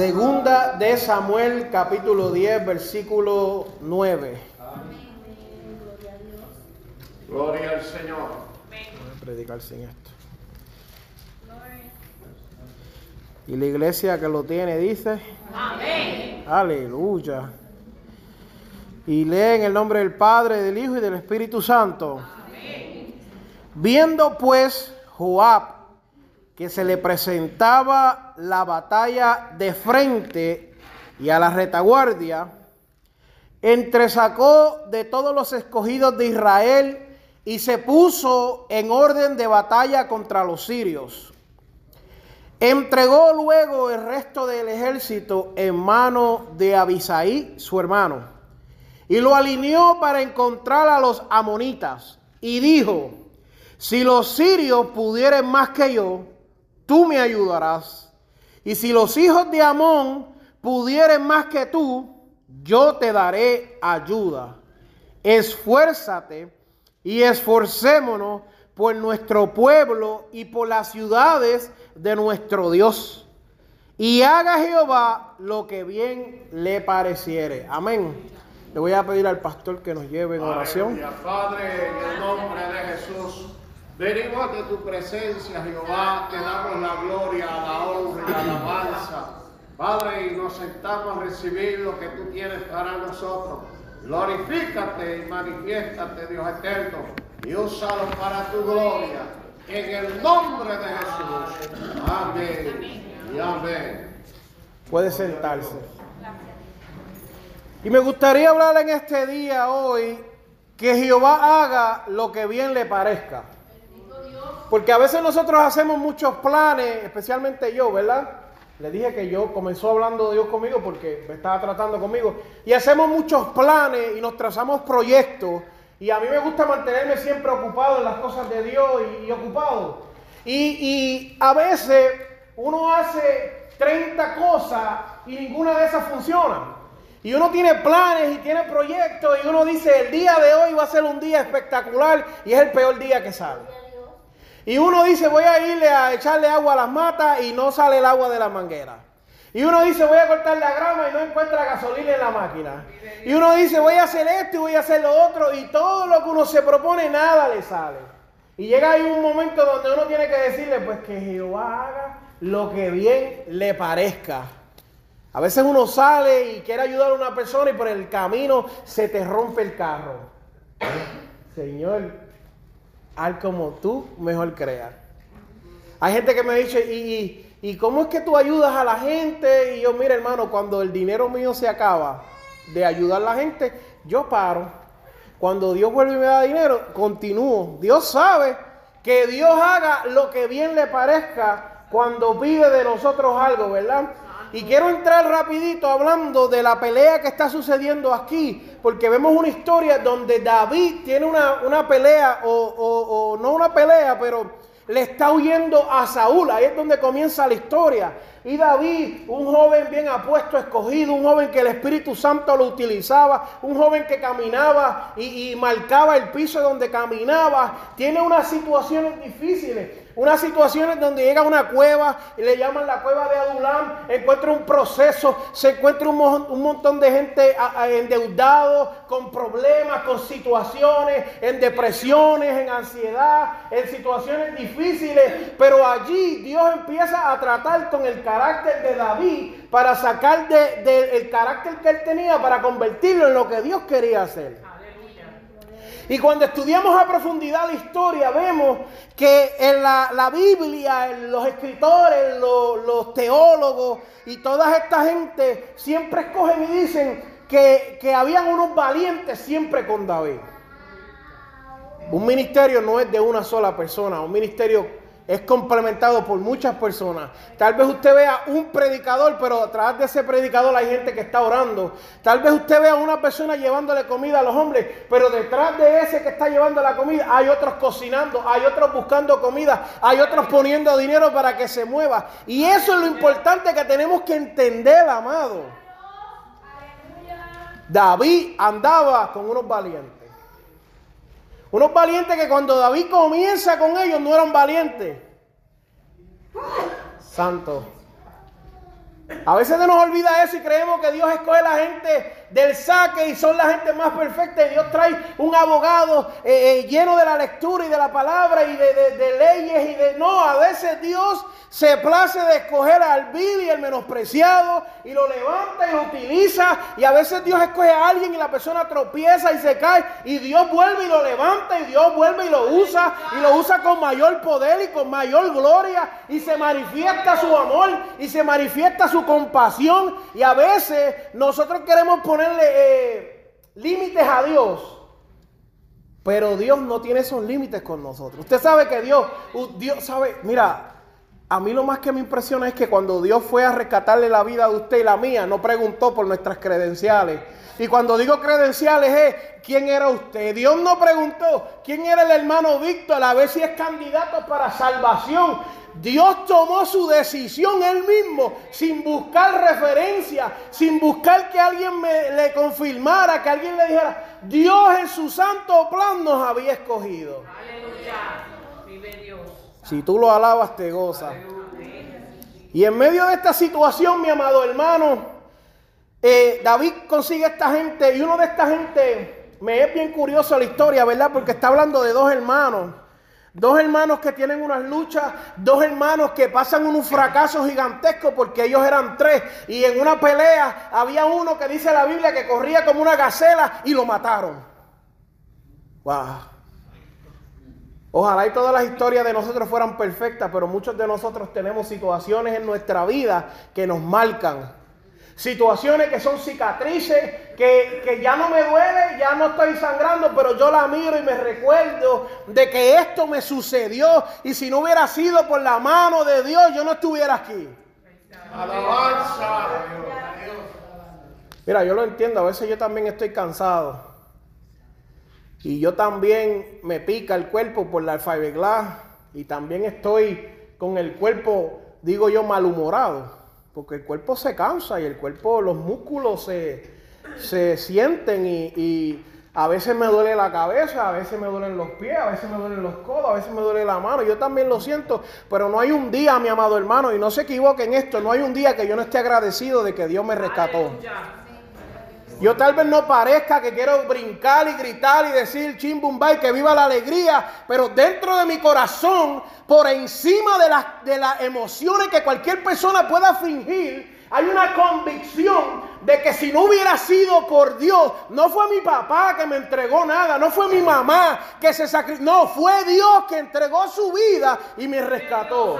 Segunda de Samuel capítulo 10 versículo 9. Gloria al Señor. Voy a predicar sin esto. Y la iglesia que lo tiene dice, Amén. Aleluya. Y lee en el nombre del Padre, del Hijo y del Espíritu Santo. Amén. Viendo pues Joab que se le presentaba la batalla de frente y a la retaguardia, entresacó de todos los escogidos de Israel y se puso en orden de batalla contra los sirios. Entregó luego el resto del ejército en mano de Abisaí, su hermano, y lo alineó para encontrar a los amonitas. Y dijo, si los sirios pudieran más que yo, tú me ayudarás. Y si los hijos de Amón pudieren más que tú, yo te daré ayuda. Esfuérzate y esforcémonos por nuestro pueblo y por las ciudades de nuestro Dios. Y haga Jehová lo que bien le pareciere. Amén. Le voy a pedir al pastor que nos lleve en oración. Padre, en el nombre de Jesús. Venimos ante tu presencia, Jehová, te damos la gloria, la honra la alabanza. Padre, y nos sentamos a recibir lo que tú tienes para nosotros. Glorifícate y manifiéstate, Dios eterno, y úsalo para tu gloria. En el nombre de Jesús. Amén. Y amén. Puede sentarse. Y me gustaría hablar en este día hoy que Jehová haga lo que bien le parezca. Porque a veces nosotros hacemos muchos planes, especialmente yo, ¿verdad? Le dije que yo comenzó hablando Dios conmigo porque me estaba tratando conmigo. Y hacemos muchos planes y nos trazamos proyectos. Y a mí me gusta mantenerme siempre ocupado en las cosas de Dios y, ocupado. Y, y a veces uno hace 30 cosas y ninguna de esas funciona. Y uno tiene planes y tiene proyectos y uno dice, el día de hoy va a ser un día espectacular y es el peor día que sale. Y uno dice, voy a irle a echarle agua a las matas y no sale el agua de la manguera. Y uno dice, voy a cortar la grama y no encuentra gasolina en la máquina. Y uno dice, voy a hacer esto y voy a hacer lo otro. Y todo lo que uno se propone, nada le sale. Y llega ahí un momento donde uno tiene que decirle, pues que Jehová haga lo que bien le parezca. A veces uno sale y quiere ayudar a una persona y por el camino se te rompe el carro. Señor, al como tú mejor creas. Hay gente que me dice, ¿y, ¿y cómo es que tú ayudas a la gente? Y yo, mira hermano, cuando el dinero mío se acaba de ayudar a la gente, yo paro. Cuando Dios vuelve y me da dinero, continúo. Dios sabe que Dios haga lo que bien le parezca cuando pide de nosotros algo, ¿verdad? Y quiero entrar rapidito hablando de la pelea que está sucediendo aquí, porque vemos una historia donde David tiene una, pelea, o, o, no una pelea, pero le está huyendo a Saúl. Ahí es donde comienza la historia. Y David, un joven bien apuesto, escogido, un joven que el Espíritu Santo lo utilizaba, un joven que caminaba y, marcaba el piso donde caminaba, tiene unas situaciones difíciles. Unas situaciones donde llega a una cueva y le llaman la cueva de Adulam, encuentra un proceso, se encuentra un, montón de gente endeudado, con problemas, con situaciones, en depresiones, en ansiedad, en situaciones difíciles. Pero allí Dios empieza a tratar con el carácter de David para sacar del carácter que él tenía para convertirlo en lo que Dios quería hacer. Y cuando estudiamos a profundidad la historia, vemos que en la, Biblia, en los escritores, los, los, teólogos y toda esta gente siempre escogen y dicen que, que habían unos valientes siempre con David. Un ministerio no es de una sola persona, un ministerio es complementado por muchas personas. Tal vez usted vea un predicador, pero atrás de ese predicador hay gente que está orando. Tal vez usted vea una persona llevándole comida a los hombres, pero detrás de ese que está llevando la comida hay otros cocinando, hay otros buscando comida, hay otros poniendo dinero para que se mueva. Y eso es lo importante que tenemos que entender, amado. David andaba con unos valientes. Unos valientes que cuando David comienza con ellos no eran valientes. Santo. A veces se nos olvida eso y creemos que Dios escoge la gente del saque y son la gente más perfecta. Y Dios trae un abogado eh, eh, lleno de la lectura y de la palabra y de, leyes y de... No, a veces Dios se place de escoger al vil y el menospreciado y lo levanta y lo utiliza. Y a veces Dios escoge a alguien y la persona tropieza y se cae. Y Dios vuelve y lo levanta y Dios vuelve y lo usa. Y lo usa con mayor poder y con mayor gloria. Y se manifiesta su amor y se manifiesta su compasión. Y a veces nosotros queremos poner ponerle eh, límites a Dios. Pero Dios no tiene esos límites con nosotros. Usted sabe que Dios, Dios sabe, mira, a mí lo más que me impresiona es que cuando Dios fue a rescatarle la vida de usted y la mía, no preguntó por nuestras credenciales. Y cuando digo credenciales es quién era usted. Dios no preguntó quién era el hermano Víctor a ver si es candidato para salvación. Dios tomó su decisión él mismo, sin buscar referencia, sin buscar que alguien le confirmara, que alguien le dijera, Dios en su santo plan nos había escogido. Aleluya. Vive Dios. Si tú lo alabas, te goza. Y en medio de esta situación, mi amado hermano, eh, David consigue a esta gente y uno de esta gente, me es bien curioso la historia, ¿verdad? Porque está hablando de dos hermanos. Dos hermanos que tienen unas luchas, dos hermanos que pasan un fracaso gigantesco porque ellos eran tres. Y en una pelea había uno que dice la Biblia que corría como una gacela y lo mataron. Wow. Ojalá y todas las historias de nosotros fueran perfectas, pero muchos de nosotros tenemos situaciones en nuestra vida que nos marcan situaciones que son cicatrices, que, ya no me duele, ya no estoy sangrando, pero yo la miro y me recuerdo de que esto me sucedió y si no hubiera sido por la mano de Dios, yo no estuviera aquí. Alabanza. Mira, yo lo entiendo, a veces yo también estoy cansado. Y yo también me pica el cuerpo por la fiberglass y también estoy con el cuerpo, digo yo, malhumorado. Porque el cuerpo se cansa y el cuerpo, los músculos se, sienten y, a veces me duele la cabeza, a veces me duelen los pies, a veces me duelen los codos, a veces me duele la mano. Yo también lo siento, pero no hay un día, mi amado hermano, y no se equivoquen en esto, no hay un día que yo no esté agradecido de que Dios me rescató. Yo tal vez no parezca que quiero brincar y gritar y decir chimbumbay, que viva la alegría, pero dentro de mi corazón, por encima de las, de las emociones que cualquier persona pueda fingir, hay una convicción de que si no hubiera sido por Dios, no fue mi papá que me entregó nada, no fue mi mamá que se sacrificó, no, fue Dios que entregó su vida y me rescató.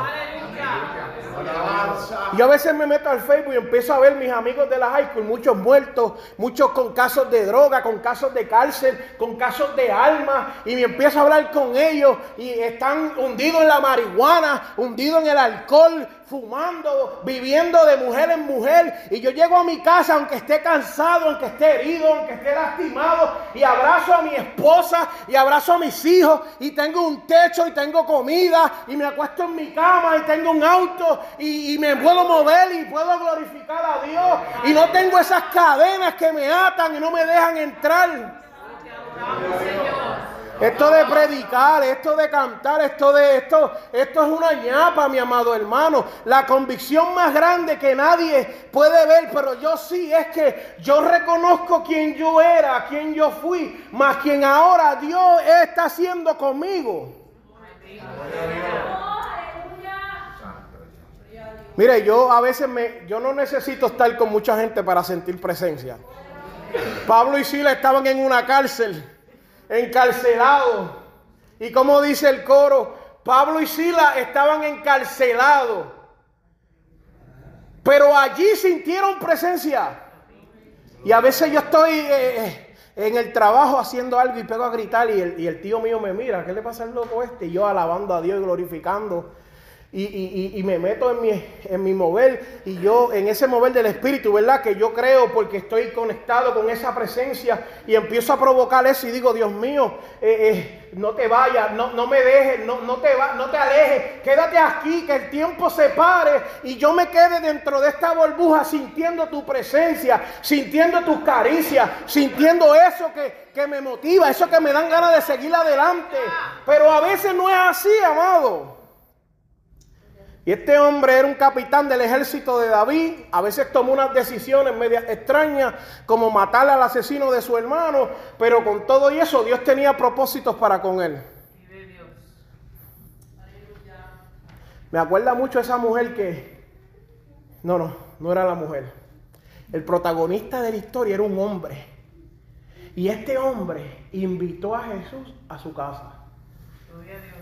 Yo a veces me meto al Facebook y empiezo a ver mis amigos de la high school, muchos muertos, muchos con casos de droga, con casos de cárcel, con casos de alma, y me empiezo a hablar con ellos y están hundidos en la marihuana, hundidos en el alcohol, fumando, viviendo de mujer en mujer, y yo llego a mi casa aunque esté cansado, aunque esté herido, aunque esté lastimado, y abrazo a mi esposa y abrazo a mis hijos, y tengo un techo y tengo comida, y me acuesto en mi cama y tengo un auto, y, y me puedo mover y puedo glorificar a Dios, y no tengo esas cadenas que me atan y no me dejan entrar. Esto de predicar, esto de cantar, esto de esto, esto es una ñapa, mi amado hermano. La convicción más grande que nadie puede ver, pero yo sí es que yo reconozco quién yo era, quién yo fui, más quien ahora Dios está haciendo conmigo. Mire, yo a veces me, yo no necesito estar con mucha gente para sentir presencia. Pablo y Sila estaban en una cárcel encarcelados. Y como dice el coro, Pablo y Sila estaban encarcelados. Pero allí sintieron presencia. Y a veces yo estoy eh, eh, en el trabajo haciendo algo y pego a gritar y el, y el tío mío me mira, ¿qué le pasa al loco este? Y yo alabando a Dios y glorificando y, me meto en mi, en mi mover y yo en ese mover del espíritu, ¿verdad? Que yo creo porque estoy conectado con esa presencia y empiezo a provocar eso y digo, Dios mío, eh, eh, no te vayas, no, no me dejes, no, no, te no te alejes, quédate aquí, que el tiempo se pare y yo me quede dentro de esta burbuja sintiendo tu presencia, sintiendo tus caricias, sintiendo eso que, que me motiva, eso que me dan ganas de seguir adelante. Pero a veces no es así, amado. Y este hombre era un capitán del ejército de David. A veces tomó unas decisiones medias extrañas, como matar al asesino de su hermano. Pero con todo y eso, Dios tenía propósitos para con él. Me acuerda mucho esa mujer que... No, no, no era la mujer. El protagonista de la historia era un hombre. Y este hombre invitó a Jesús a su casa. Gloria a Dios.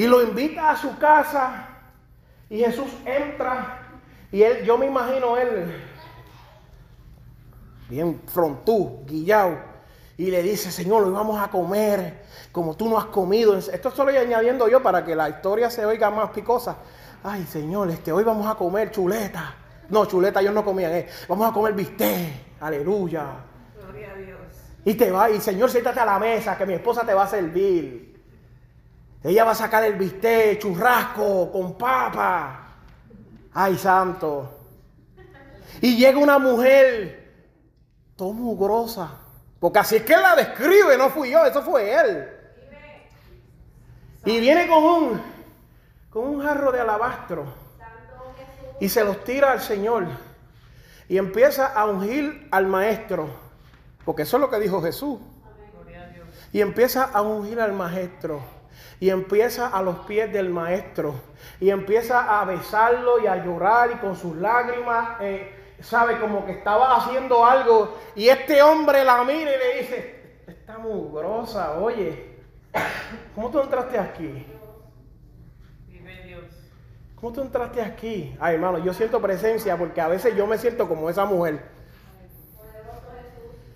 Y lo invita a su casa. Y Jesús entra. Y él, yo me imagino él, bien frontú, guillao. Y le dice, Señor, hoy vamos a comer como tú no has comido. Esto estoy añadiendo yo para que la historia se oiga más picosa. Ay, Señor, este, hoy vamos a comer chuleta. No, chuleta ellos no comían. Eh. Vamos a comer bistec. Aleluya. Gloria a Dios. Y te va, y Señor, siéntate a la mesa, que mi esposa te va a servir. Ella va a sacar el bistec, churrasco, con papa. Ay, santo. Y llega una mujer, todo mugrosa. Porque así es que la describe, no fui yo, eso fue él. Y viene con un, con un jarro de alabastro. Y se los tira al Señor. Y empieza a ungir al maestro. Porque eso es lo que dijo Jesús. Y empieza a ungir al maestro y empieza a los pies del maestro y empieza a besarlo y a llorar y con sus lágrimas, eh, sabe, como que estaba haciendo algo y este hombre la mira y le dice, está mugrosa, oye, ¿cómo tú entraste aquí? ¿Cómo tú entraste aquí? Ay, hermano, yo siento presencia porque a veces yo me siento como esa mujer.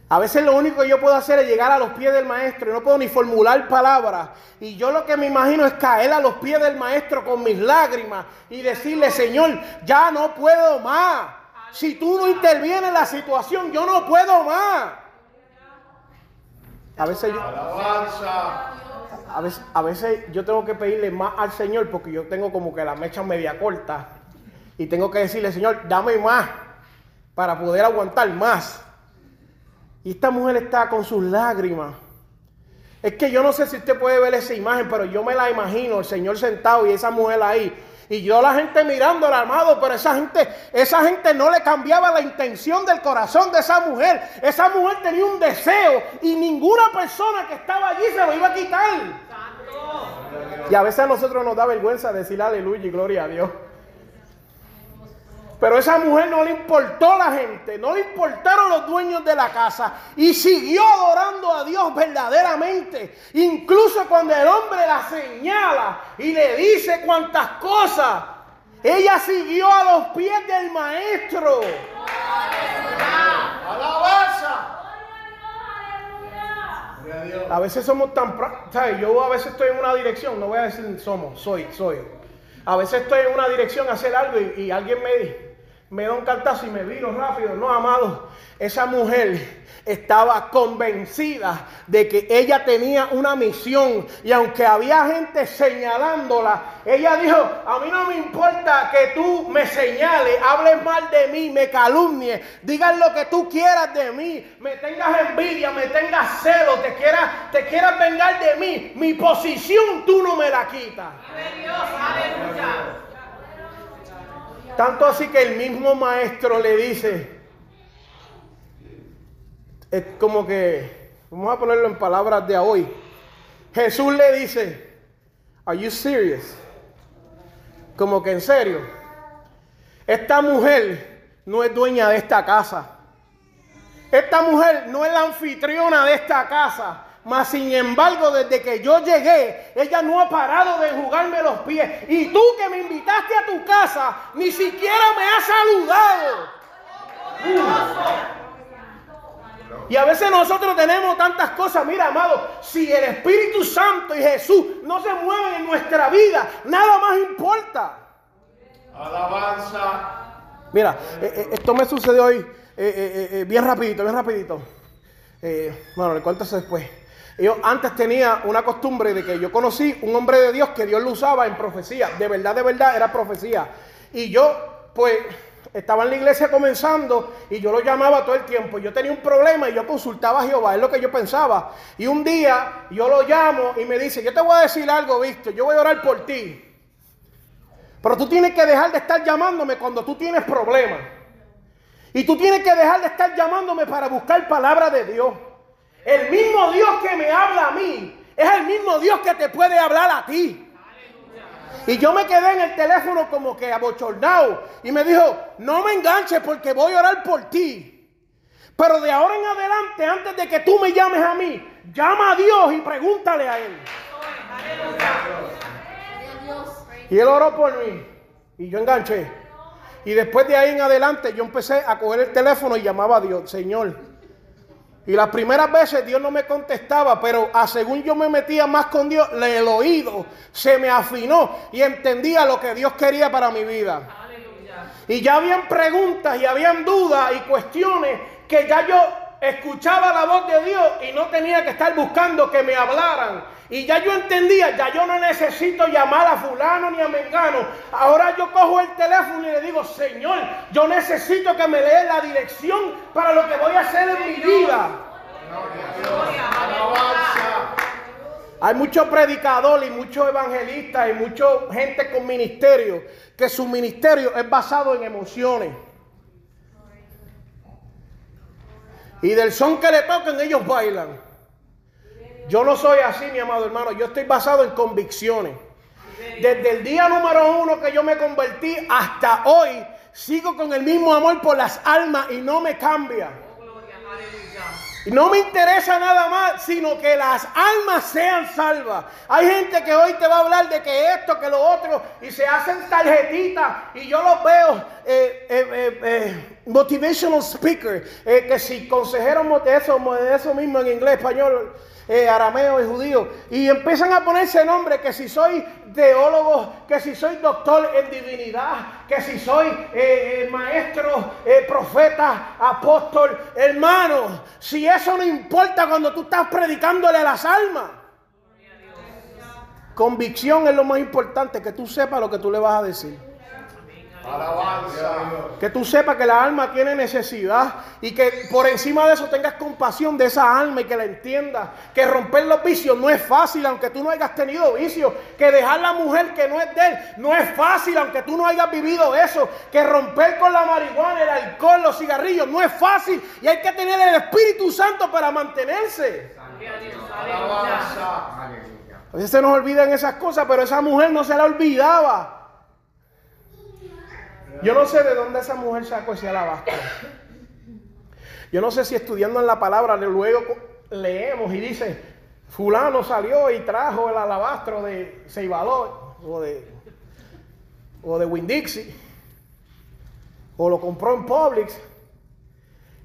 A veces lo único que yo puedo hacer es llegar a los pies del maestro y no puedo ni formular palabras. Y yo lo que me imagino es caer a los pies del maestro con mis lágrimas y decirle, Señor, ya no puedo más. Si tú no intervienes en la situación, yo no puedo más. A veces yo, a veces, a veces yo tengo que pedirle más al Señor porque yo tengo como que la mecha media corta. Y tengo que decirle, Señor, dame más para poder aguantar más. Y esta mujer está con sus lágrimas. Es que yo no sé si usted puede ver esa imagen, pero yo me la imagino, el Señor sentado y esa mujer ahí. Y yo la gente mirando al amado, pero esa gente, esa gente no le cambiaba la intención del corazón de esa mujer. Esa mujer tenía un deseo y ninguna persona que estaba allí se lo iba a quitar. Y a veces a nosotros nos da vergüenza decir aleluya y gloria a Dios. Pero esa mujer no le importó la gente, no le importaron los dueños de la casa y siguió adorando a Dios verdaderamente. Incluso cuando el hombre la señala y le dice cuantas cosas, ella siguió a los pies del maestro. ¡Alabanza! A veces somos tan... ¿sabes? Yo a veces estoy en una dirección, no voy a decir somos, soy, soy. A veces estoy en una dirección a hacer algo y, y alguien me dice, me da un cantazo y me viro rápido. No, amado, esa mujer estaba convencida de que ella tenía una misión y aunque había gente señalándola, ella dijo, a mí no me importa que tú me señales, hables mal de mí, me calumnies, digas lo que tú quieras de mí, me tengas envidia, me tengas celo, te quieras, te quieras vengar de mí, mi posición tú no me la quitas. Aleluya. Tanto así que el mismo maestro le dice, es como que, vamos a ponerlo en palabras de hoy, Jesús le dice, ¿Are you serious? Como que en serio, esta mujer no es dueña de esta casa. Esta mujer no es la anfitriona de esta casa. Mas sin embargo, desde que yo llegué, ella no ha parado de jugarme los pies. Y tú que me invitaste a tu casa, ni siquiera me has saludado. Y a veces nosotros tenemos tantas cosas. Mira, amado, si el Espíritu Santo y Jesús no se mueven en nuestra vida, nada más importa. Alabanza. Mira, eh, eh, esto me sucedió hoy eh, bien rapidito, bien rapidito. bueno, le cuento eso después. Yo antes tenía una costumbre de que yo conocí un hombre de Dios que Dios lo usaba en profecía. De verdad, de verdad, era profecía. Y yo, pues, estaba en la iglesia comenzando y yo lo llamaba todo el tiempo. Yo tenía un problema y yo consultaba a Jehová, es lo que yo pensaba. Y un día yo lo llamo y me dice, yo te voy a decir algo, Víctor, yo voy a orar por ti. Pero tú tienes que dejar de estar llamándome cuando tú tienes problemas. Y tú tienes que dejar de estar llamándome para buscar palabra de Dios. El mismo Dios que me habla a mí es el mismo Dios que te puede hablar a ti. Y yo me quedé en el teléfono como que abochornado. Y me dijo, no me enganches porque voy a orar por ti. Pero de ahora en adelante, antes de que tú me llames a mí, llama a Dios y pregúntale a Él. Y Él oró por mí. Y yo enganché. Y después de ahí en adelante yo empecé a coger el teléfono y llamaba a Dios, Señor. Y las primeras veces Dios no me contestaba, pero a según yo me metía más con Dios, el oído se me afinó y entendía lo que Dios quería para mi vida. Y ya habían preguntas y habían dudas y cuestiones que ya yo escuchaba la voz de Dios y no tenía que estar buscando que me hablaran. Y ya yo entendía, ya yo no necesito llamar a fulano ni a mengano. Ahora yo cojo el teléfono y le digo, Señor, yo necesito que me dé la dirección para lo que voy a hacer en mi vida. Hay muchos predicadores y muchos evangelistas y mucha gente con ministerio que su ministerio es basado en emociones. Y del son que le toquen ellos bailan. Yo no soy así, mi amado hermano. Yo estoy basado en convicciones. Desde el día número uno que yo me convertí hasta hoy, sigo con el mismo amor por las almas y no me cambia. No me interesa nada más, sino que las almas sean salvas. Hay gente que hoy te va a hablar de que esto, que lo otro, y se hacen tarjetitas, y yo los veo, eh, eh, eh, motivational speaker, que si consejero de eso, eso mismo en inglés, español, eh, arameo y judío. Y empiezan a ponerse nombre que si soy teólogo, que si soy doctor en divinidad, que si soy eh, eh, maestro, profeta, apóstol. Hermano, si eso no importa cuando tú estás predicándole a las almas. Convicción es lo más importante, que tú sepas lo que tú le vas a decir. Que tú sepas que la alma tiene necesidad y que por encima de eso tengas compasión de esa alma y que la entiendas. Que romper los vicios no es fácil aunque tú no hayas tenido vicios. Que dejar la mujer que no es de él no es fácil aunque tú no hayas vivido eso. Que romper con la marihuana, el alcohol, los cigarrillos no es fácil y hay que tener el Espíritu Santo para mantenerse. A veces se nos olvidan esas cosas, pero esa mujer no se la olvidaba. Yo no sé de dónde esa mujer sacó ese alabastro. Yo no sé si estudiando en la palabra luego leemos y dice, fulano salió y trajo el alabastro de Ceibalot o de, o de Winn-Dixie o lo compró en Publix.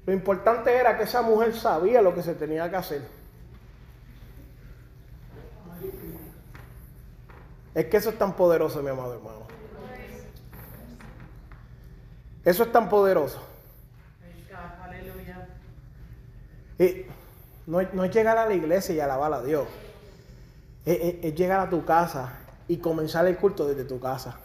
Lo importante era que esa mujer sabía lo que se tenía que hacer. Es que eso es tan poderoso, mi amado hermano. Eso es tan poderoso. Y no, es llegar a la iglesia y alabar a Dios. Es, llegar a tu casa y comenzar el culto desde tu casa.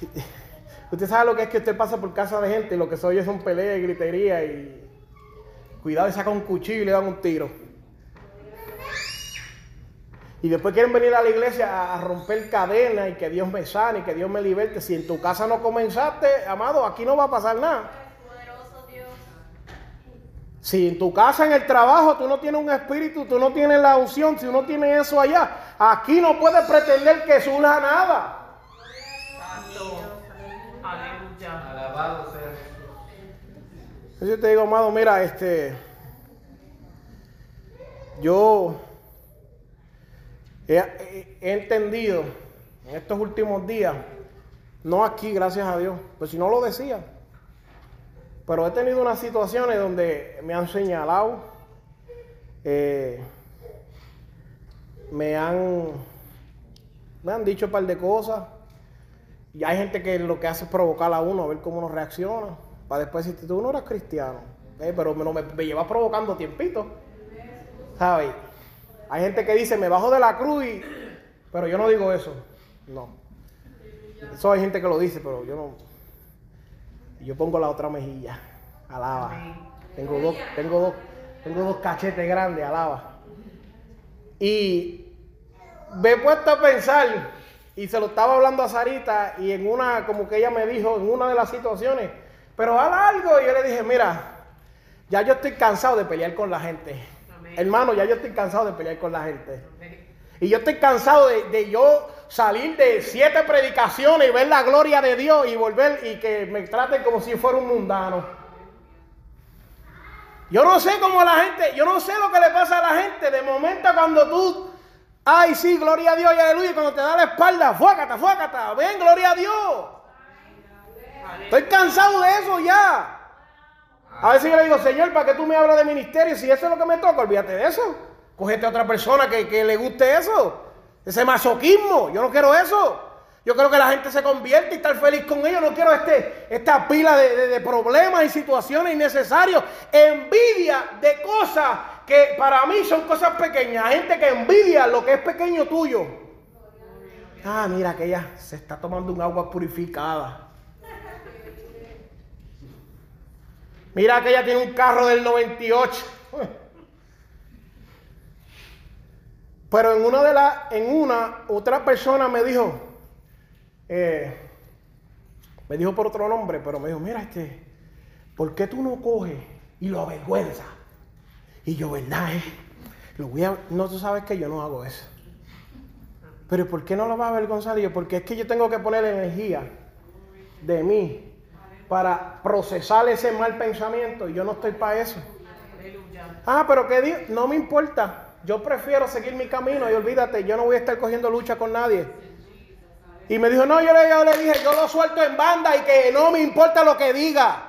Usted sabe lo que es que usted pasa por casa de gente y lo que se oye son peleas y gritería y cuidado y saca un cuchillo y le dan un tiro. Y después quieren venir a la iglesia a romper cadenas y que Dios me sane y que Dios me liberte. Si en tu casa no comenzaste, amado, aquí no va a pasar nada. Si en tu casa, en el trabajo, tú no tienes un espíritu, tú no tienes la unción, si uno tiene eso allá, aquí no puedes pretender que surja nada. Yo te digo, amado, mira, este, yo he, entendido en estos últimos días, no aquí, gracias a Dios, pues si no lo decía, pero he tenido unas situaciones donde me han señalado, eh, me han, me han dicho un par de cosas. Y hay gente que lo que hace es provocar a uno, a ver cómo uno reacciona, para después decirte, tú no eres cristiano, eh, pero me, me, me lleva provocando tiempito. ¿Sabes? Hay gente que dice, me bajo de la cruz y... Pero yo no digo eso. No. Eso hay gente que lo dice, pero yo no. Yo pongo la otra mejilla. Alaba. Tengo dos, tengo dos, tengo dos cachetes grandes, alaba. Y me he puesto a pensar, y se lo estaba hablando a Sarita, y en una, como que ella me dijo, en una de las situaciones, pero haz algo. Y yo le dije, mira, ya yo estoy cansado de pelear con la gente. Hermano, ya yo estoy cansado de pelear con la gente. Y yo estoy cansado de, de, yo salir de siete predicaciones y ver la gloria de Dios y volver y que me traten como si fuera un mundano. Yo no sé cómo la gente, yo no sé lo que le pasa a la gente. De momento cuando tú, ay sí, gloria a Dios y aleluya, y cuando te da la espalda, fuácata, fuácata, ven, gloria a Dios. Estoy cansado de eso ya. A veces yo le digo, Señor, ¿para qué tú me hablas de ministerio? Si eso es lo que me toca, olvídate de eso. Cogete a otra persona que, que le guste eso. Ese masoquismo. Yo no quiero eso. Yo quiero que la gente se convierta y estar feliz con ellos. No quiero este, esta pila de, de, de problemas y situaciones innecesarios. Envidia de cosas que para mí son cosas pequeñas. Gente que envidia lo que es pequeño tuyo. Ah, mira que ella se está tomando un agua purificada. Mira que ella tiene un carro del 98. Pero en una de las, en una, otra persona me dijo, eh, me dijo por otro nombre, pero me dijo, mira este, ¿por qué tú no coges y lo avergüenzas? Y yo, ¿verdad? Eh? No, tú sabes que yo no hago eso. Pero ¿por qué no lo vas a avergonzar? Y yo, porque es que yo tengo que poner energía de mí para procesar ese mal pensamiento y yo no estoy para eso. Ah, pero que Dios, no me importa. Yo prefiero seguir mi camino y olvídate, yo no voy a estar cogiendo lucha con nadie. Y me dijo, no, yo le, yo le dije, yo lo suelto en banda y que no me importa lo que diga.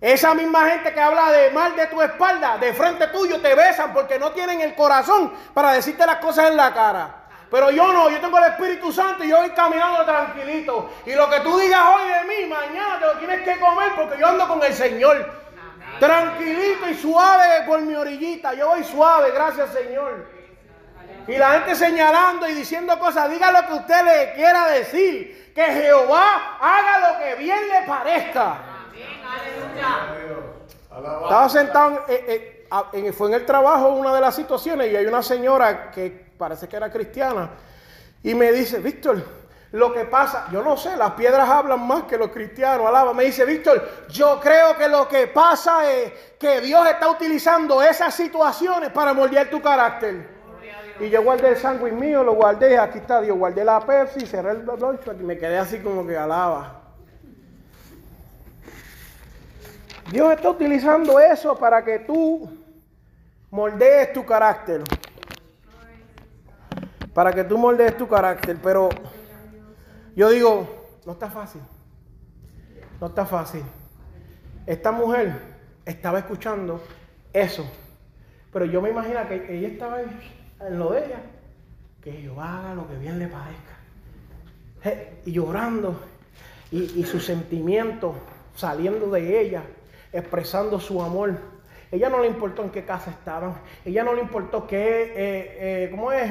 Esa misma gente que habla de mal de tu espalda, de frente tuyo, te besan porque no tienen el corazón para decirte las cosas en la cara. Pero yo no, yo tengo el Espíritu Santo y yo voy caminando tranquilito. Y lo que tú digas hoy de mí, mañana te lo tienes que comer porque yo ando con el Señor. Tranquilito y suave por mi orillita. Yo voy suave, gracias Señor. Y la gente señalando y diciendo cosas, diga lo que usted le quiera decir. Que Jehová haga lo que bien le parezca. Estaba sentado, eh, eh, fue en el trabajo una de las situaciones y hay una señora que parece que era cristiana y me dice, Víctor, lo que pasa, yo no sé, las piedras hablan más que los cristianos, alaba. Me dice, Víctor, yo creo que lo que pasa es que Dios está utilizando esas situaciones para moldear tu carácter. Y yo guardé el sándwich mío, lo guardé, aquí está Dios, guardé la Pepsi, cerré el lunchpack y me quedé así como que alaba. Dios está utilizando eso para que tú moldees tu carácter. Para que tú moldees tu carácter, pero yo digo, no está fácil. No está fácil. Esta mujer estaba escuchando eso. Pero yo me imagino que ella estaba en lo de ella. Que Jehová haga lo que bien le parezca. Y llorando. Y, y su sentimiento saliendo de ella. Expresando su amor. Ella no le importó en qué casa estaban. Ella no le importó qué, eh, eh, ¿cómo es?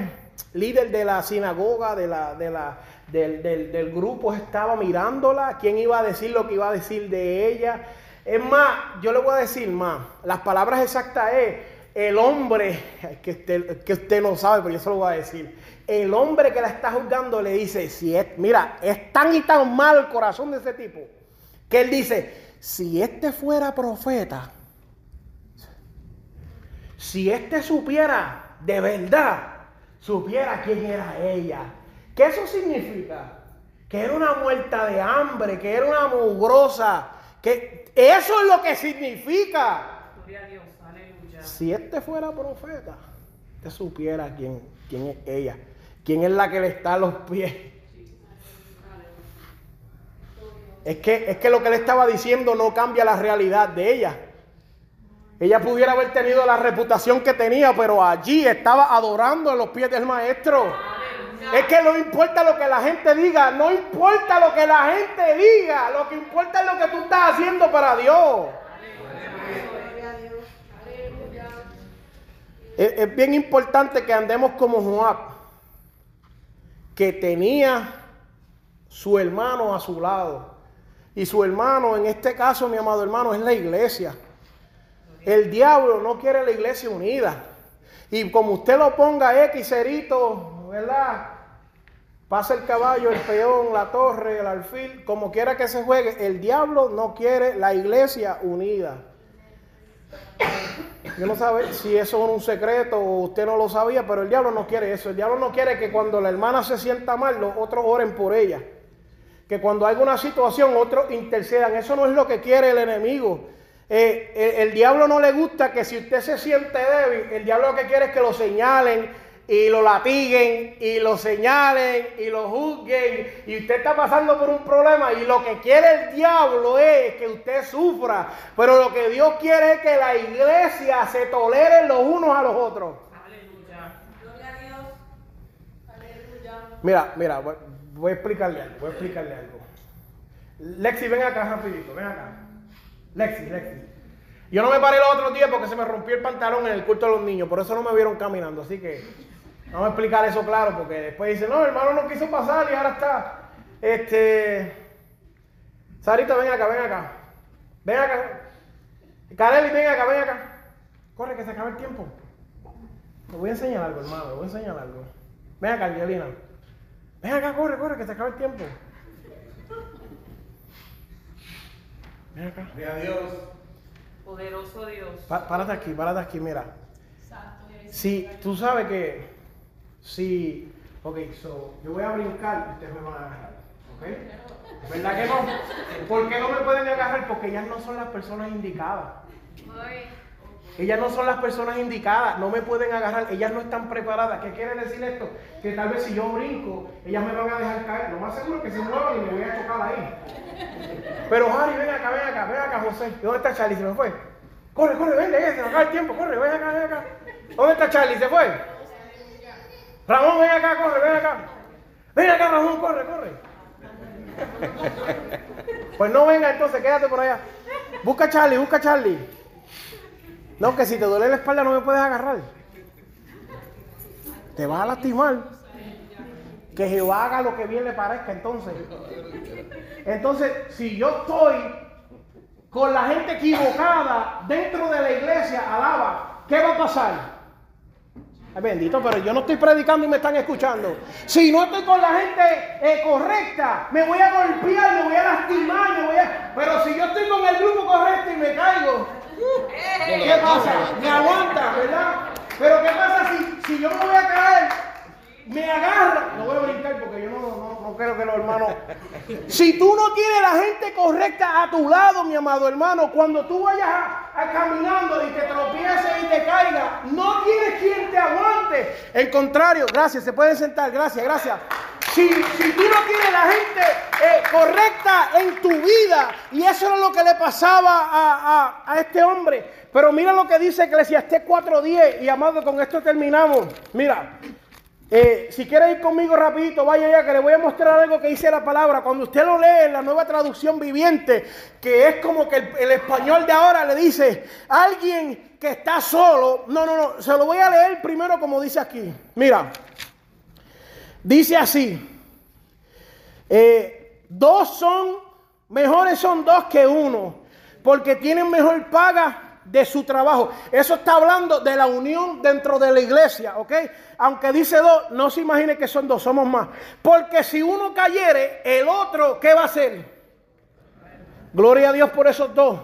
Líder de la sinagoga, de la, de la, del, del, del, grupo estaba mirándola, quién iba a decir lo que iba a decir de ella. Es más, yo le voy a decir más, las palabras exactas es, el hombre, que usted, que usted no sabe, pero yo se lo voy a decir, el hombre que la está juzgando le dice, si mira, es tan y tan mal el corazón de ese tipo, que él dice, si este fuera profeta, si este supiera de verdad, supiera quién era ella, ¿Qué eso significa? Que era una muerta de hambre, que era una mugrosa, Que eso es lo que significa. Gloria a Dios, aleluya. Si este fuera profeta, usted supiera quién, quién es ella, quién es la que le está a los pies. Es que, es que lo que le estaba diciendo no cambia la realidad de ella. Ella pudiera haber tenido la reputación que tenía, pero allí estaba adorando a los pies del maestro. Es que no importa lo que la gente diga, no importa lo que la gente diga, lo que importa es lo que tú estás haciendo para Dios. Es, es bien importante que andemos como Joab, que tenía su hermano a su lado. Y su hermano, en este caso, mi amado hermano, es la iglesia. El diablo no quiere la iglesia unida. Y como usted lo ponga X, cerito, ¿verdad? Pasa el caballo, el peón, la torre, el alfil, como quiera que se juegue, el diablo no quiere la iglesia unida. Yo no sabe si eso es un secreto o usted no lo sabía, pero el diablo no quiere eso. El diablo no quiere que cuando la hermana se sienta mal, los otros oren por ella. Que cuando hay una situación, otros intercedan. Eso no es lo que quiere el enemigo. Eh, el, el diablo no le gusta que si usted se siente débil, el diablo lo que quiere es que lo señalen y lo latiguen y lo señalen y lo juzguen y usted está pasando por un problema y lo que quiere el diablo es que usted sufra, pero lo que Dios quiere es que la iglesia se tolere los unos a los otros. Aleluya. Gloria a Dios. Aleluya. Mira, mira, voy, voy a explicarle algo, voy a explicarle algo. Lexi, ven acá rapidito, ven acá. Lexi, Lexi. Yo no me paré los otros días porque se me rompió el pantalón en el culto de los niños, por eso no me vieron caminando, así que vamos a explicar eso claro, porque después dicen, no, hermano no quiso pasar y ahora está. Este. Sarita, ven acá, ven acá. Ven acá. Kareli, ven acá, ven acá. Corre, que se acaba el tiempo. Te voy a enseñar algo, hermano, te voy a enseñar algo. Ven acá, Angelina. Ven acá, corre, corre, que se acaba el tiempo. Ven acá. Gloria a Dios. Poderoso Dios. Pa- párate aquí, párate aquí, mira. Si tú sabes que si, ok, so, yo voy a brincar y ustedes me van a agarrar, ¿ok? ¿Verdad que no? ¿Por qué no me pueden agarrar? Porque ellas no son las personas indicadas. Ellas no son las personas indicadas, no me pueden agarrar, ellas no están preparadas. ¿Qué quiere decir esto? Que tal vez si yo brinco, ellas me van a dejar caer. Lo más seguro es que se muevan y me voy a chocar ahí. Pero Harry, ven acá, ven acá, ven acá, José. ¿Y ¿Dónde está Charlie? Se me fue. Corre, corre, ven, ven, se me acaba el tiempo, corre, ven acá, ven acá. ¿Dónde está Charlie? ¿Se fue? Ramón, ven acá, corre, ven acá. Ven acá, Ramón, corre, corre. Pues no venga entonces, quédate por allá. Busca Charlie, busca a Charlie. No, que si te duele la espalda no me puedes agarrar. Te vas a lastimar. Que Jehová haga lo que bien le parezca entonces. Entonces, si yo estoy con la gente equivocada dentro de la iglesia, alaba, ¿qué va a pasar? Bendito, pero yo no estoy predicando y me están escuchando. Si no estoy con la gente eh, correcta, me voy a golpear, me voy a lastimar, me voy a... Pero si yo estoy con el grupo correcto y me caigo, ¿qué pasa? Me aguanta, ¿verdad? Pero ¿qué pasa si, si yo me voy a caer? Me agarra. No voy a brincar porque yo no, no, no creo que los hermanos. Si tú no tienes la gente correcta a tu lado, mi amado hermano, cuando tú vayas a, a caminando y te tropieces y te caigas, no tienes quien te aguante. En contrario, gracias, se pueden sentar, gracias, gracias. Si, tú no tienes la gente eh, correcta en tu vida, y eso era lo que le pasaba a, a- este hombre. Pero mira lo que dice Eclesiastés 4.10, y amado, con esto terminamos. Mira, eh, si quiere ir conmigo rapidito, vaya allá que le voy a mostrar algo que dice la palabra. Cuando usted lo lee en la nueva traducción viviente, que es como que el español de ahora le dice, alguien que está solo, no, no, no, se lo voy a leer primero como dice aquí. Mira, dice así, eh, dos son, mejores son dos que uno, porque tienen mejor paga de su trabajo. Eso está hablando de la unión dentro de la iglesia, ¿ok? Aunque dice dos, no se imagine que son dos, somos más. Porque si uno cayere, el otro, ¿qué va a hacer? Gloria a Dios por esos dos.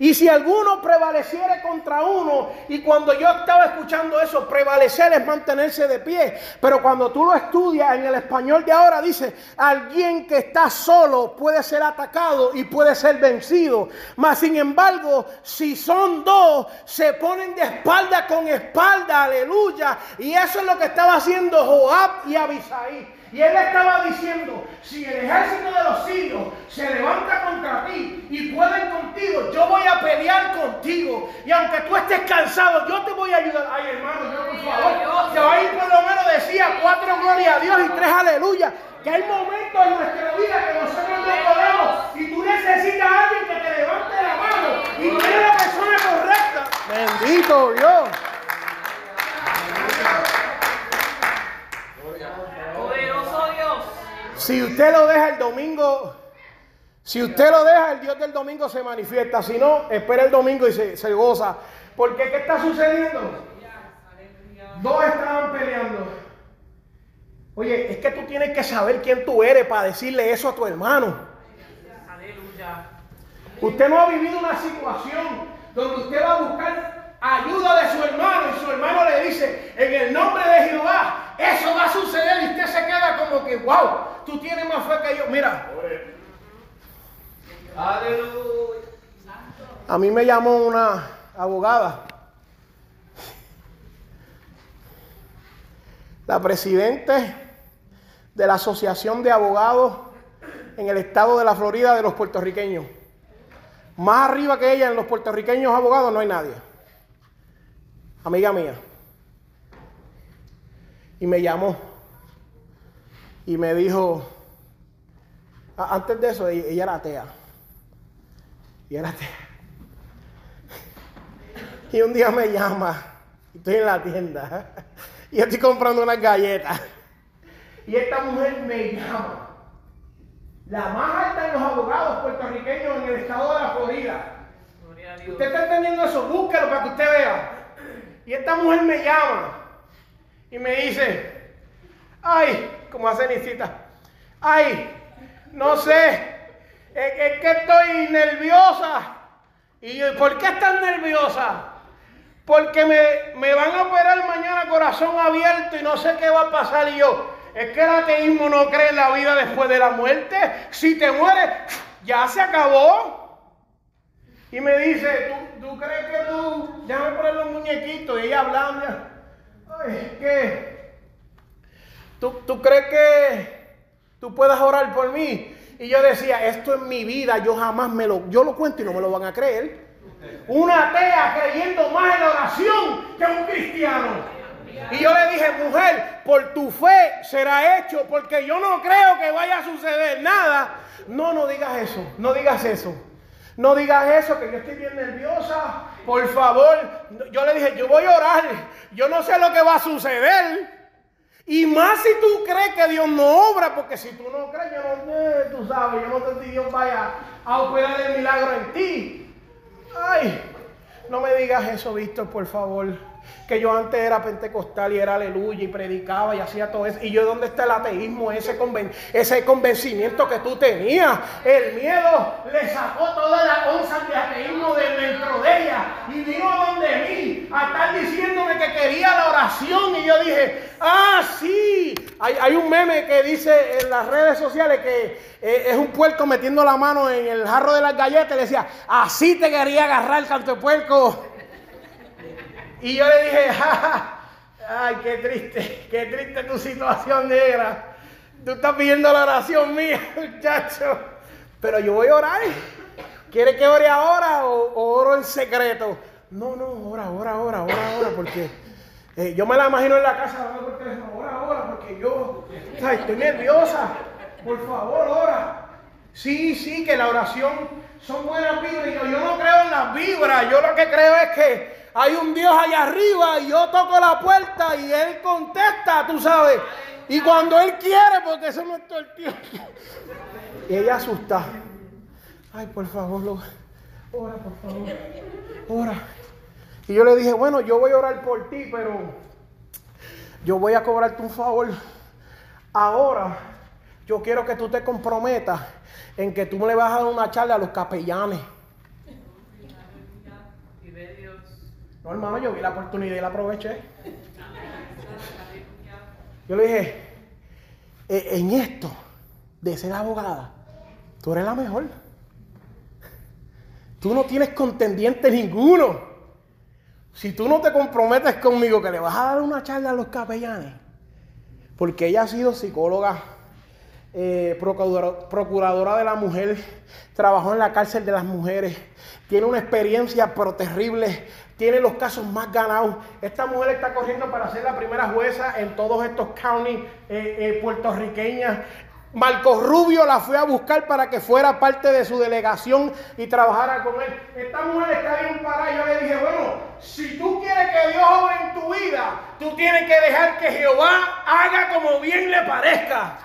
Y si alguno prevaleciere contra uno, y cuando yo estaba escuchando eso, prevalecer es mantenerse de pie. Pero cuando tú lo estudias en el español de ahora, dice, alguien que está solo puede ser atacado y puede ser vencido. Mas sin embargo, si son dos, se ponen de espalda con espalda, aleluya. Y eso es lo que estaba haciendo Joab y Abisai. Y él estaba diciendo, si el ejército de los sirios se levanta contra ti y pueden contigo, yo voy a pelear contigo. Y aunque tú estés cansado, yo te voy a ayudar. Ay, hermano, yo por favor. Que ahí por lo menos decía cuatro gloria a Dios y tres aleluya. Que hay momentos en nuestra vida que nosotros no podemos. Y tú necesitas a alguien que te levante la mano. Y tú eres la persona correcta. Bendito Dios. Poderoso Dios. Si usted lo deja el domingo, si usted lo deja, el Dios del domingo se manifiesta. Si no, espera el domingo y se, se goza. Porque ¿qué está sucediendo? Dos estaban peleando. Oye, es que tú tienes que saber quién tú eres para decirle eso a tu hermano. Aleluya. Usted no ha vivido una situación donde usted va a buscar ayuda de su hermano y su hermano le dice, en el nombre de Jehová, eso va a suceder y usted se queda como que, wow, tú tienes más fe que yo. Mira, a mí me llamó una abogada, la presidente de la Asociación de Abogados en el estado de la Florida de los puertorriqueños. Más arriba que ella en los puertorriqueños abogados no hay nadie. Amiga mía. Y me llamó. Y me dijo, antes de eso, ella, ella era atea. Y era atea. Y un día me llama. y Estoy en la tienda. Y estoy comprando unas galletas. Y esta mujer me llama. La más alta de los abogados puertorriqueños en el estado de la Florida. ¿Usted está entendiendo eso? Búsquelo para que usted vea. Y esta mujer me llama y me dice, ay, como hace Nicita, ay, no sé, es, que estoy nerviosa. Y yo, ¿por qué estás nerviosa? Porque me, me van a operar mañana corazón abierto y no sé qué va a pasar. Y yo, es que el ateísmo no cree en la vida después de la muerte. Si te mueres, ya se acabó. Y me dice, ¿tú, tú crees que tú, déjame poner los muñequitos? Y ella hablando, ay, ¿qué? ¿Tú, ¿Tú crees que tú puedas orar por mí? Y yo decía, esto en mi vida, yo jamás me lo, yo lo cuento y no me lo van a creer. Una atea creyendo más en la oración que un cristiano. Y yo le dije, mujer, por tu fe será hecho, porque yo no creo que vaya a suceder nada. No, no digas eso, no digas eso. No digas eso, que yo estoy bien nerviosa. Por favor, yo le dije, yo voy a orar. Yo no sé lo que va a suceder. Y más si tú crees que Dios no obra, porque si tú no crees, yo no sé, tú sabes, yo no sé si Dios vaya a operar el milagro en ti. Ay, no me digas eso, Víctor, por favor. Que yo antes era pentecostal y era aleluya y predicaba y hacía todo eso. Y yo, ¿dónde está el ateísmo? Ese, conven- ese convencimiento que tú tenías. El miedo le sacó todas las onzas de ateísmo de dentro de ella. Y vino donde mí a estar diciéndome que quería la oración. Y yo dije, ah, sí. Hay, hay un meme que dice en las redes sociales que eh, es un puerco metiendo la mano en el jarro de las galletas y le decía, así te quería agarrar canto de puerco. Y yo le dije, "Ja, ay, qué triste, qué triste tu situación negra. Tú estás pidiendo la oración mía, muchacho. Pero yo voy a orar. ¿Quiere que ore ahora o, oro en secreto? No, no, ora, ora, ora, ora, ora, porque eh, yo me la imagino en la casa hablando por teléfono, ora, ora, porque yo estoy nerviosa. Por favor, ora. Sí, sí, que la oración son buenas vibras. Yo no creo en las vibras. Yo lo que creo es que hay un Dios allá arriba y yo toco la puerta y Él contesta, tú sabes. Y cuando Él quiere, porque eso no es todo el tiempo. Y ella asusta. Ay, por favor, lo- ora, por favor. Ora. Y yo le dije, bueno, yo voy a orar por ti, pero yo voy a cobrarte un favor. Ahora, yo quiero que tú te comprometas en que tú me le vas a dar una charla a los capellanes. Dios. No, hermano, yo vi la oportunidad y la aproveché. Yo le dije, "E- en esto de ser abogada, tú eres la mejor. Tú no tienes contendiente ninguno. Si tú no te comprometes conmigo que le vas a dar una charla a los capellanes, porque ella ha sido psicóloga, eh, procuradora, procuradora de la mujer, trabajó en la cárcel de las mujeres, tiene una experiencia pero terrible, tiene los casos más ganados. Esta mujer está corriendo para ser la primera jueza en todos estos counties eh, eh, puertorriqueñas. Marcos Rubio la fue a buscar para que fuera parte de su delegación y trabajara con él. Esta mujer está bien parada. Yo le dije, bueno, si tú quieres que Dios obre en tu vida, tú tienes que dejar que Jehová haga como bien le parezca.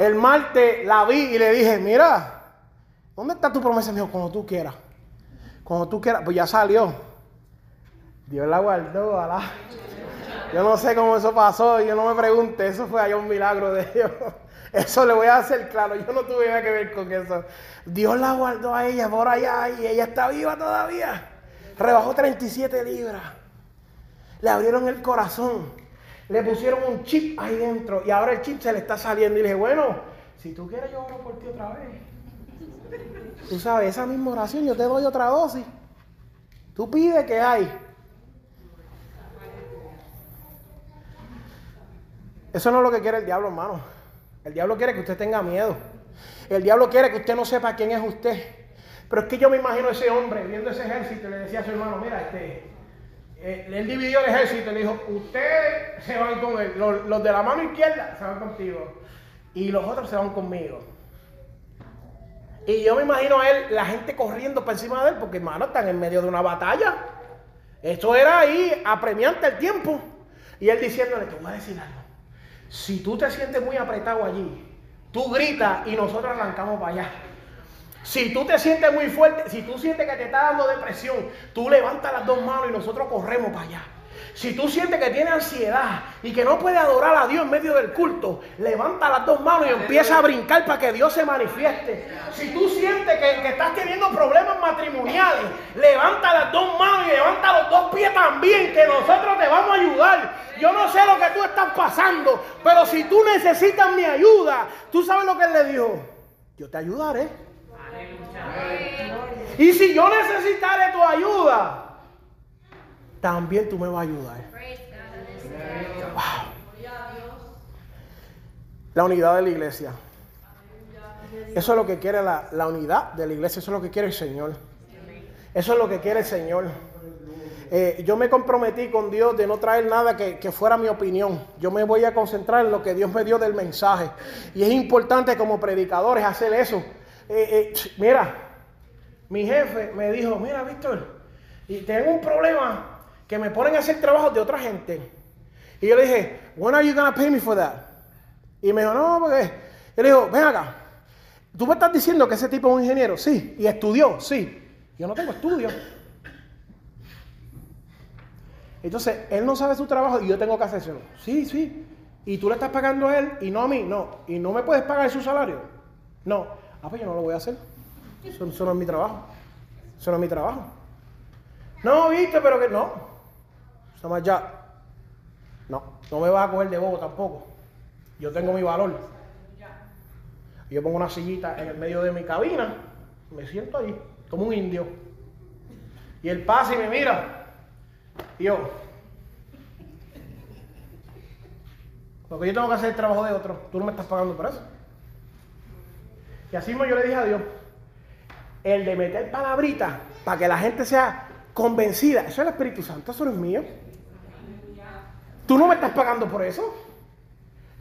El martes la vi y le dije, mira, ¿dónde está tu promesa? Me dijo, cuando tú quieras. Cuando tú quieras, pues ya salió. Dios la guardó, alá. Yo no sé cómo eso pasó, yo no me pregunte, eso fue allá un milagro de Dios. Eso le voy a hacer claro, yo no tuve nada que ver con eso. Dios la guardó a ella por allá y ella está viva todavía. Rebajó 37 libras. Le abrieron el corazón. Le pusieron un chip ahí dentro y ahora el chip se le está saliendo. Y le dije, bueno, si tú quieres yo oro por ti otra vez. Tú sabes, esa misma oración yo te doy otra dosis. Tú pides que hay. Eso no es lo que quiere el diablo, hermano. El diablo quiere que usted tenga miedo. El diablo quiere que usted no sepa quién es usted. Pero es que yo me imagino ese hombre viendo ese ejército y le decía a su hermano, mira, este, eh, él dividió el ejército y le dijo, ustedes se van con él, los de la mano izquierda se van contigo y los otros se van conmigo. Y yo me imagino a él, la gente corriendo por encima de él, porque hermano, están en medio de una batalla. Esto era ahí apremiante el tiempo. Y él diciéndole, te voy a decir algo. Si tú te sientes muy apretado allí, tú gritas y nosotros arrancamos para allá. Si tú te sientes muy fuerte, si tú sientes que te está dando depresión, tú levantas las dos manos y nosotros corremos para allá. Si tú sientes que tienes ansiedad y que no puedes adorar a Dios en medio del culto, levanta las dos manos y empieza a brincar para que Dios se manifieste. Si tú sientes que, que estás teniendo problemas matrimoniales, levanta las dos manos y levanta los dos pies también, que nosotros te vamos a ayudar. Yo no sé lo que tú estás pasando, pero si tú necesitas mi ayuda, tú sabes lo que él le dijo. Yo te ayudaré. Y si yo necesitaré tu ayuda, también tú me vas a ayudar. La unidad de la iglesia. Eso es lo que quiere la, la unidad de la iglesia, eso es lo que quiere el Señor. Eso es lo que quiere el Señor. Eh, yo me comprometí con Dios de no traer nada que, que fuera mi opinión. Yo me voy a concentrar en lo que Dios me dio del mensaje. Y es importante como predicadores hacer eso. Eh, eh, mira, mi jefe me dijo, mira Víctor, y tengo un problema que me ponen a hacer trabajos de otra gente. Y yo le dije, when are you gonna pay me for that? Y me dijo, no, porque... Yo le digo, ven acá, tú me estás diciendo que ese tipo es un ingeniero, sí, y estudió, sí. Yo no tengo estudio. Entonces, él no sabe su trabajo y yo tengo que hacérselo. Sí, sí. Y tú le estás pagando a él y no a mí, no. Y no me puedes pagar su salario. No. Ah, pues yo no lo voy a hacer. Eso, eso no es mi trabajo. Eso no es mi trabajo. No, viste, pero que no. Eso más ya. No, no me vas a coger de bobo tampoco. Yo tengo mi valor. Yo pongo una sillita en el medio de mi cabina, me siento allí, como un indio. Y él pasa y me mira. Y yo. Porque yo tengo que hacer el trabajo de otro. Tú no me estás pagando por eso. Y así mismo yo le dije a Dios, el de meter palabritas para que la gente sea convencida, eso es el Espíritu Santo, eso no es mío. Tú no me estás pagando por eso.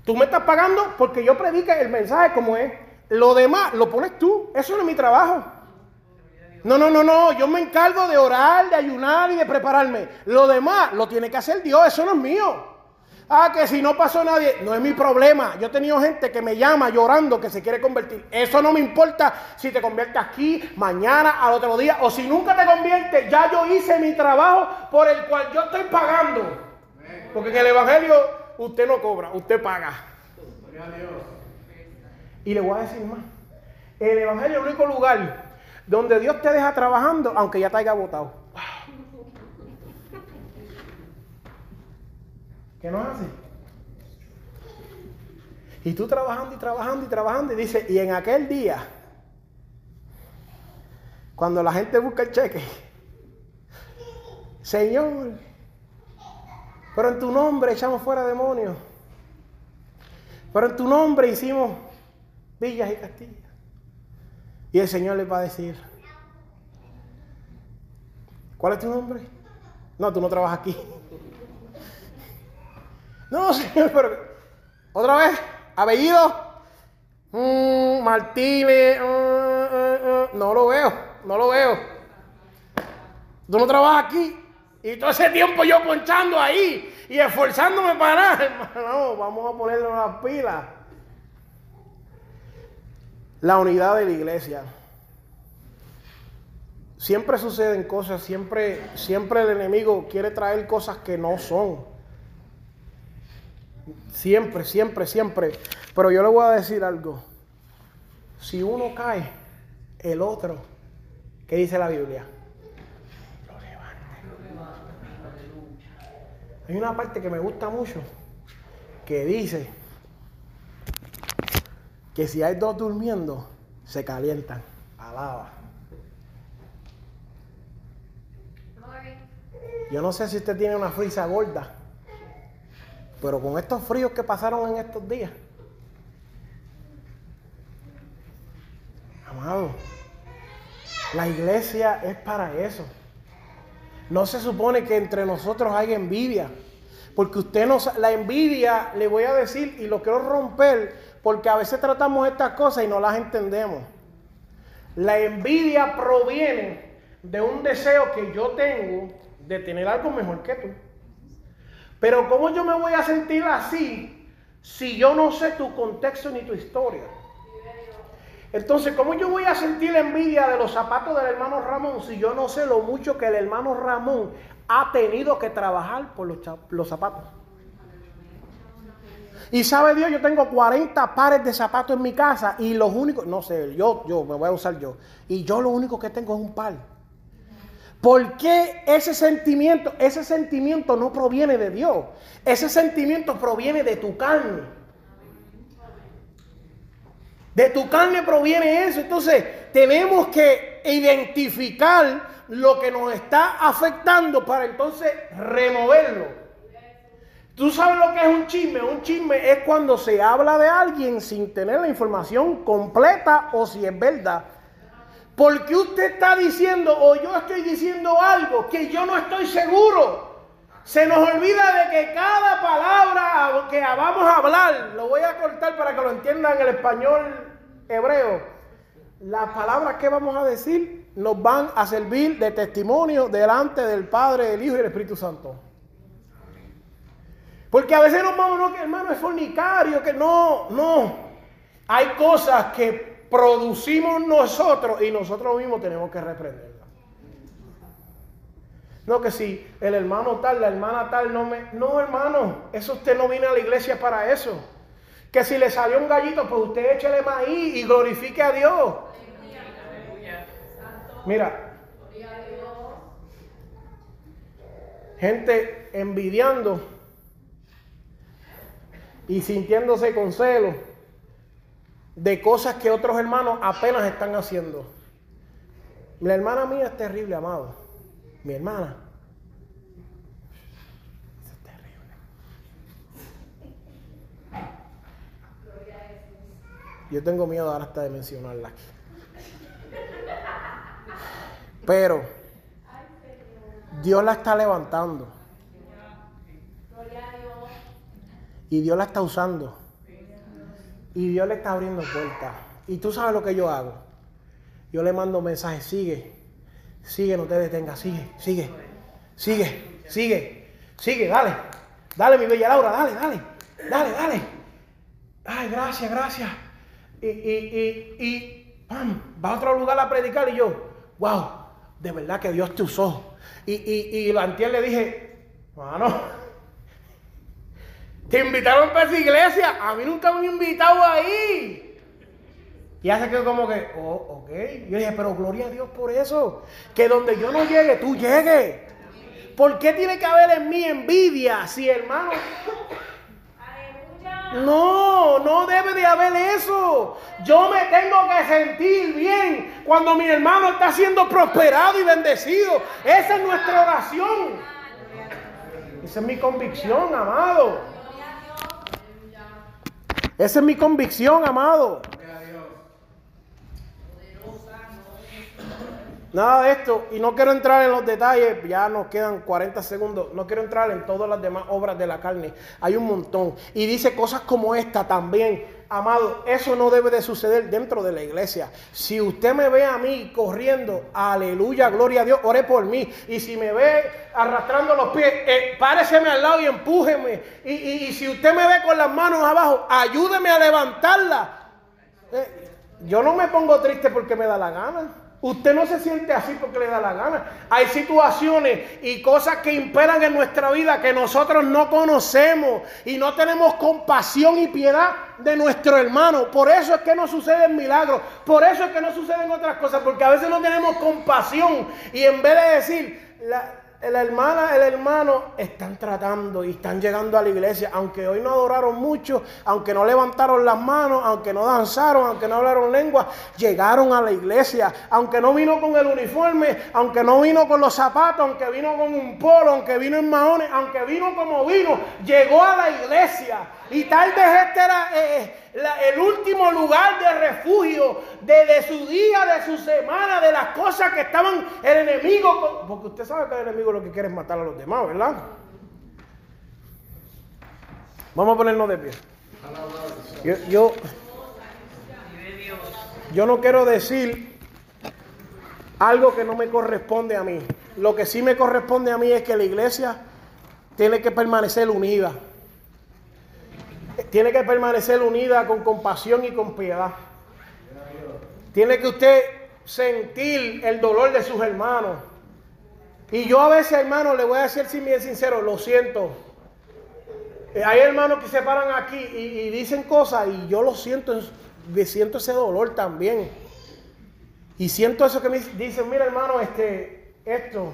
Tú me estás pagando porque yo predique el mensaje como es. Lo demás lo pones tú. Eso no es mi trabajo. No, no, no, no. Yo me encargo de orar, de ayunar y de prepararme. Lo demás lo tiene que hacer Dios. Eso no es mío. Ah, que si no pasó nadie, no es mi problema. Yo he tenido gente que me llama llorando que se quiere convertir. Eso no me importa si te conviertes aquí, mañana, al otro día, o si nunca te conviertes. Ya yo hice mi trabajo por el cual yo estoy pagando. Porque en el Evangelio usted no cobra, usted paga. Y le voy a decir más. El Evangelio es el único lugar donde Dios te deja trabajando aunque ya te haya votado. ¿Qué no hace? Y tú trabajando y trabajando y trabajando y dice, y en aquel día, cuando la gente busca el cheque, Señor, pero en tu nombre echamos fuera demonios. Pero en tu nombre hicimos villas y castillas. Y el Señor les va a decir, ¿cuál es tu nombre? No, tú no trabajas aquí. No, Señor, pero otra vez, apellido, Mm, Martínez, mm, mm, mm. no lo veo, no lo veo. Tú no trabajas aquí. Y todo ese tiempo yo ponchando ahí y esforzándome para nada, hermano. Vamos a ponerle unas pilas. La unidad de la iglesia. Siempre suceden cosas, siempre, siempre el enemigo quiere traer cosas que no son. Siempre, siempre, siempre. Pero yo le voy a decir algo. Si uno cae, el otro, ¿qué dice la Biblia? Lo levanta. Hay una parte que me gusta mucho que dice que si hay dos durmiendo, se calientan. Alaba. Yo no sé si usted tiene una frisa gorda, pero con estos fríos que pasaron en estos días, amado, la iglesia es para eso. No se supone que entre nosotros hay envidia, porque usted no sa- la envidia, le voy a decir y lo quiero romper, porque a veces tratamos estas cosas y no las entendemos. La envidia proviene de un deseo que yo tengo de tener algo mejor que tú. Pero ¿cómo yo me voy a sentir así si yo no sé tu contexto ni tu historia? Entonces, ¿cómo yo voy a sentir la envidia de los zapatos del hermano Ramón si yo no sé lo mucho que el hermano Ramón ha tenido que trabajar por los, zapatos? Y sabe Dios, yo tengo 40 pares de zapatos en mi casa y los únicos, no sé, yo, yo, me voy a usar yo. Y yo lo único que tengo es un par. ¿Por qué ese sentimiento? Ese sentimiento no proviene de Dios. Ese sentimiento proviene de tu carne. De tu carne proviene eso. Entonces, tenemos que identificar lo que nos está afectando para entonces removerlo. ¿Tú sabes lo que es un chisme? Un chisme es cuando se habla de alguien sin tener la información completa o si es verdad. Porque usted está diciendo o yo estoy diciendo algo que yo no estoy seguro. Se nos olvida de que cada palabra que vamos a hablar, lo voy a cortar para que lo entiendan en el español hebreo. Las palabras que vamos a decir nos van a servir de testimonio delante del Padre, del Hijo y del Espíritu Santo. Porque a veces nos vamos, no, que hermano es fornicario, que no, no. Hay cosas que producimos nosotros y nosotros mismos tenemos que reprenderlas. No, que si el hermano tal, la hermana tal no me... No, hermano, eso usted no viene a la iglesia para eso. Que si le salió un gallito, pues usted échele maíz y glorifique a Dios. Mira, gente envidiando y sintiéndose con celo de cosas que otros hermanos apenas están haciendo. La hermana mía es terrible, amado. Mi hermana. Esa es terrible. Yo tengo miedo ahora hasta de mencionarla aquí. Pero Dios la está levantando. Y Dios la está usando. Y Dios le está abriendo puertas. Y tú sabes lo que yo hago. Yo le mando mensajes, sigue, sigue, no te detengas, sigue, sigue, sigue, sigue, sigue, dale, dale mi bella Laura, dale, dale, dale, dale. Ay, gracias, gracias. Y, y, y, y, pam, va a otro lugar a predicar y yo, wow, de verdad que Dios te usó. Y, y, y antier le dije, mano, te invitaron para esa iglesia. A mí nunca me han invitado ahí. Y hace que como que, oh, ok. Yo dije, pero gloria a Dios por eso. Que donde yo no llegue, tú llegues. ¿Por qué tiene que haber en mí envidia si hermano. No, no debe de haber eso. Yo me tengo que sentir bien cuando mi hermano está siendo prosperado y bendecido. Esa es nuestra oración. Esa es mi convicción, amado. Esa es mi convicción, amado. Nada de esto, y no quiero entrar en los detalles, ya nos quedan 40 segundos, no quiero entrar en todas las demás obras de la carne, hay un montón. Y dice cosas como esta también, amado, eso no debe de suceder dentro de la iglesia. Si usted me ve a mí corriendo, aleluya, gloria a Dios, ore por mí. Y si me ve arrastrando los pies, eh, páreseme al lado y empújeme. Y, y- si usted me ve con las manos abajo, ayúdeme a levantarla. Eh, yo no me pongo triste porque me da la gana. Usted no se siente así porque le da la gana. Hay situaciones y cosas que imperan en nuestra vida que nosotros no conocemos y no tenemos compasión y piedad de nuestro hermano. Por eso es que no suceden milagros. Por eso es que no suceden otras cosas. Porque a veces no tenemos compasión y en vez de decir, la hermana, el hermano están tratando y están llegando a la iglesia, aunque hoy no adoraron mucho, aunque no levantaron las manos, aunque no danzaron, aunque no hablaron lengua, llegaron a la iglesia, aunque no vino con el uniforme, aunque no vino con los zapatos, aunque vino con un polo, aunque vino en maones, aunque vino como vino, llegó a la iglesia. Y tal vez este era eh, el último lugar de refugio de, su día, de su semana, de las cosas que estaban el enemigo. Porque usted sabe que el enemigo lo que quiere es matar a los demás, ¿verdad? Vamos a ponernos de pie. Yo, yo, yo no quiero decir algo que no me corresponde a mí. Lo que sí me corresponde a mí es que la iglesia tiene que permanecer unida. Tiene que permanecer unida con compasión y con piedad. Tiene que usted sentir el dolor de sus hermanos. Y yo a veces, hermano, le voy a decir sin bien sincero, lo siento. Eh, Hay hermanos que se paran aquí y, y dicen cosas y yo lo siento, siento ese dolor también. Y siento eso que me dicen, mira hermano, este, esto.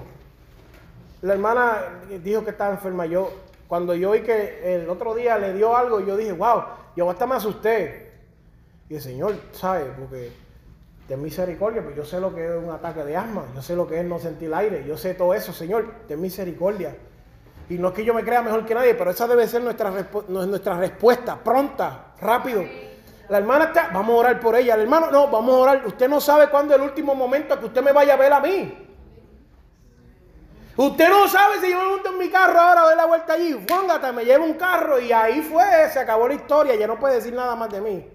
La hermana dijo que estaba enferma. Yo, cuando yo vi que el otro día le dio algo, yo dije, wow, yo hasta me asusté. Y el Señor, ¿sabe? Porque ten misericordia, pues yo sé lo que es un ataque de asma, yo sé lo que es no sentir aire, yo sé todo eso, Señor, ten misericordia. Y no es que yo me crea mejor que nadie, pero esa debe ser nuestra, nuestra respuesta, pronta, rápido. La hermana está, vamos a orar por ella. El hermano, no, vamos a orar. Usted no sabe cuándo es el último momento que usted me vaya a ver a mí. Usted no sabe si yo me monto en mi carro ahora, doy la vuelta allí, fóngate, me llevo un carro y ahí fue, se acabó la historia, ya no puede decir nada más de mí.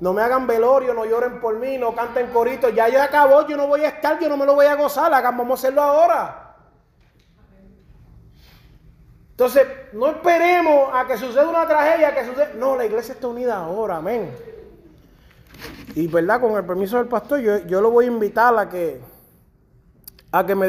No me hagan velorio, no lloren por mí, no canten coritos, ya ya acabó, yo no voy a estar, yo no me lo voy a gozar, hagan, vamos a hacerlo ahora. Entonces, no esperemos a que suceda una tragedia, que suceda. No, la iglesia está unida ahora, amén. Y verdad, con el permiso del pastor, yo, yo lo voy a invitar a que, a que me